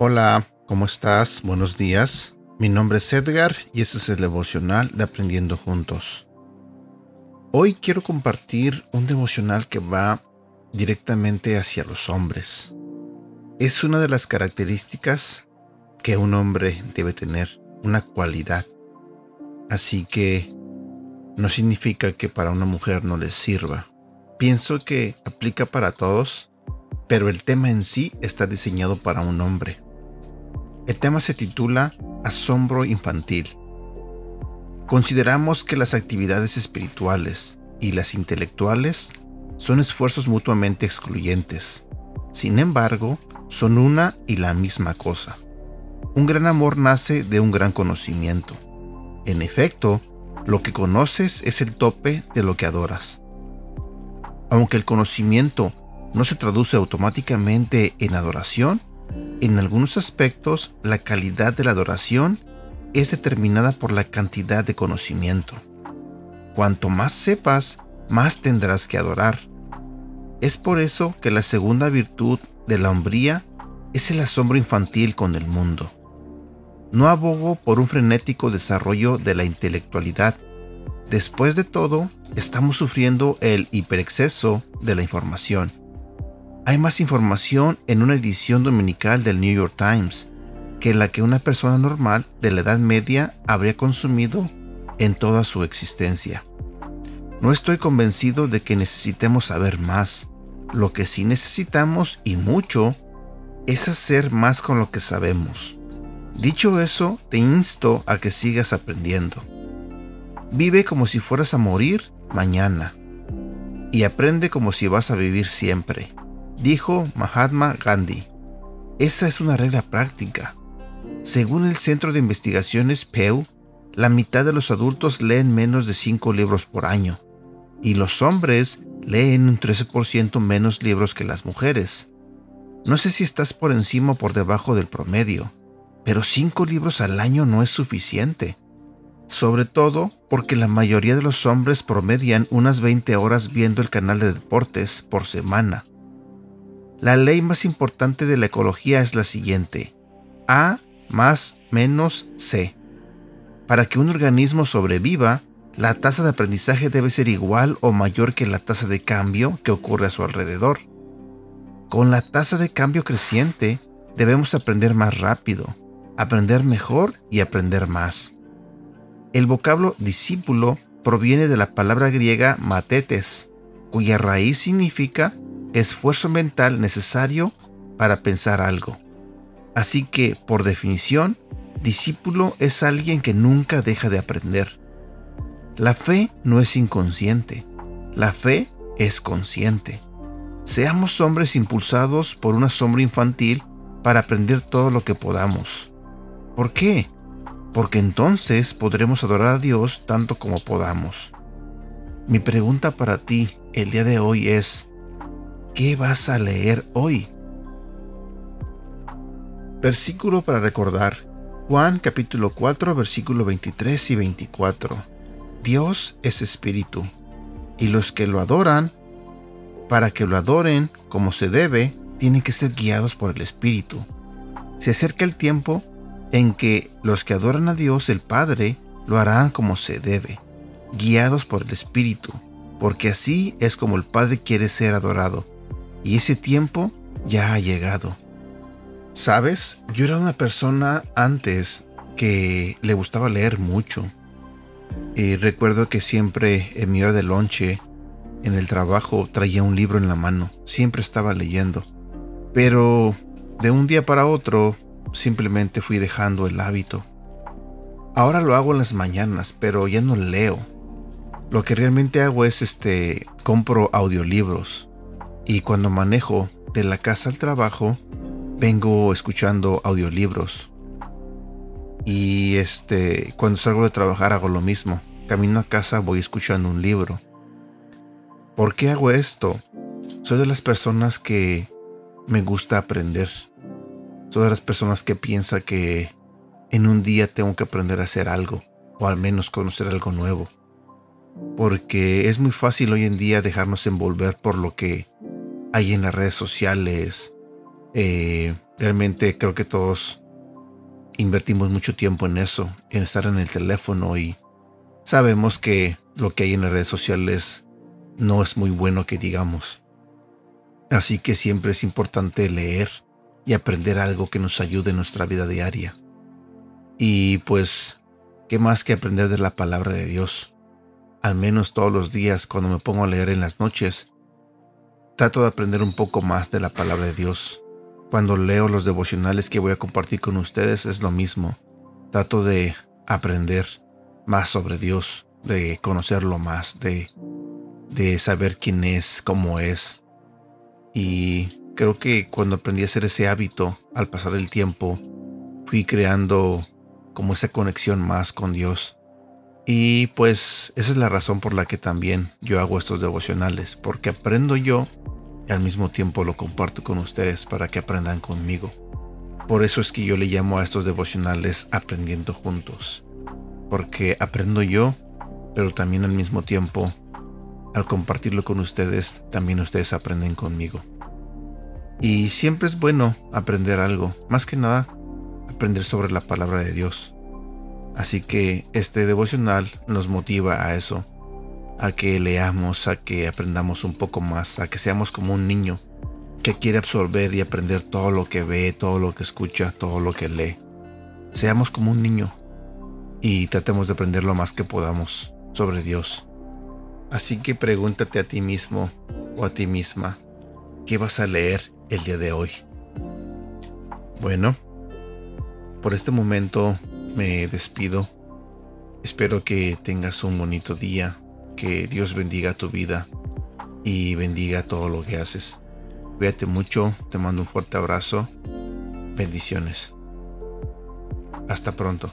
Hola, ¿cómo estás? Buenos días. Mi nombre es Edgar y este es el devocional de Aprendiendo Juntos. Hoy quiero compartir un devocional que va directamente hacia los hombres. Es una de las características que un hombre debe tener, una cualidad. Así que no significa que para una mujer no les sirva. Pienso que aplica para todos, pero el tema en sí está diseñado para un hombre. El tema se titula Asombro infantil. Consideramos que las actividades espirituales y las intelectuales son esfuerzos mutuamente excluyentes. Sin embargo, son una y la misma cosa. Un gran amor nace de un gran conocimiento. En efecto, lo que conoces es el tope de lo que adoras. Aunque el conocimiento no se traduce automáticamente en adoración, en algunos aspectos, la calidad de la adoración es determinada por la cantidad de conocimiento. Cuanto más sepas, más tendrás que adorar. Es por eso que la segunda virtud de la hombría es el asombro infantil con el mundo. No abogo por un frenético desarrollo de la intelectualidad. Después de todo, estamos sufriendo el hiperexceso de la información hay más información en una edición dominical del New York Times que la que una persona normal de la Edad Media habría consumido en toda su existencia. No estoy convencido de que necesitemos saber más. Lo que sí necesitamos, y mucho, es hacer más con lo que sabemos. Dicho eso, te insto a que sigas aprendiendo. Vive como si fueras a morir mañana. Y aprende como si vas a vivir siempre dijo Mahatma Gandhi. Esa es una regla práctica. Según el Centro de Investigaciones Pew, la mitad de los adultos leen menos de 5 libros por año, y los hombres leen un 13% menos libros que las mujeres. No sé si estás por encima o por debajo del promedio, pero 5 libros al año no es suficiente. Sobre todo porque la mayoría de los hombres promedian unas 20 horas viendo el canal de deportes por semana la ley más importante de la ecología es la siguiente. A más menos C. Para que un organismo sobreviva, la tasa de aprendizaje debe ser igual o mayor que la tasa de cambio que ocurre a su alrededor. Con la tasa de cambio creciente, debemos aprender más rápido, aprender mejor y aprender más. El vocablo discípulo proviene de la palabra griega matetes, cuya raíz significa esfuerzo mental necesario para pensar algo. Así que, por definición, discípulo es alguien que nunca deja de aprender. La fe no es inconsciente, la fe es consciente. Seamos hombres impulsados por una sombra infantil para aprender todo lo que podamos. ¿Por qué? Porque entonces podremos adorar a Dios tanto como podamos. Mi pregunta para ti el día de hoy es, ¿Qué vas a leer hoy? Versículo para recordar. Juan capítulo 4 versículo 23 y 24. Dios es espíritu, y los que lo adoran, para que lo adoren como se debe, tienen que ser guiados por el espíritu. Se acerca el tiempo en que los que adoran a Dios el Padre lo harán como se debe, guiados por el espíritu, porque así es como el Padre quiere ser adorado y ese tiempo ya ha llegado. Sabes, yo era una persona antes que le gustaba leer mucho. Y recuerdo que siempre en mi hora de lonche, en el trabajo, traía un libro en la mano. Siempre estaba leyendo. Pero de un día para otro, simplemente fui dejando el hábito. Ahora lo hago en las mañanas, pero ya no leo. Lo que realmente hago es este compro audiolibros y cuando manejo de la casa al trabajo, vengo escuchando audiolibros. Y este, cuando salgo de trabajar hago lo mismo. Camino a casa voy escuchando un libro. ¿Por qué hago esto? Soy de las personas que me gusta aprender. De las personas que piensa que en un día tengo que aprender a hacer algo, o al menos conocer algo nuevo. Porque es muy fácil hoy en día dejarnos envolver por lo que hay en las redes sociales. Eh, realmente creo que todos invertimos mucho tiempo en eso, en estar en el teléfono y sabemos que lo que hay en las redes sociales no es muy bueno que digamos. Así que siempre es importante leer y aprender algo que nos ayude en nuestra vida diaria. Y pues, ¿qué más que aprender de la palabra de Dios? Al menos todos los días cuando me pongo a leer en las noches, trato de aprender un poco más de la palabra de Dios. Cuando leo los devocionales que voy a compartir con ustedes es lo mismo. Trato de aprender más sobre Dios, de conocerlo más, de, de saber quién es, cómo es. Y creo que cuando aprendí a hacer ese hábito, al pasar el tiempo, fui creando como esa conexión más con Dios. Y pues esa es la razón por la que también yo hago estos devocionales, porque aprendo yo y al mismo tiempo lo comparto con ustedes para que aprendan conmigo. Por eso es que yo le llamo a estos devocionales aprendiendo juntos, porque aprendo yo, pero también al mismo tiempo, al compartirlo con ustedes, también ustedes aprenden conmigo. Y siempre es bueno aprender algo, más que nada, aprender sobre la palabra de Dios. Así que este devocional nos motiva a eso, a que leamos, a que aprendamos un poco más, a que seamos como un niño que quiere absorber y aprender todo lo que ve, todo lo que escucha, todo lo que lee. Seamos como un niño y tratemos de aprender lo más que podamos sobre Dios. Así que pregúntate a ti mismo o a ti misma, ¿qué vas a leer el día de hoy? Bueno, por este momento me despido. Espero que tengas un bonito día que Dios bendiga tu vida y bendiga todo lo que haces. Cuídate mucho, te mando un fuerte abrazo. Bendiciones. Hasta pronto.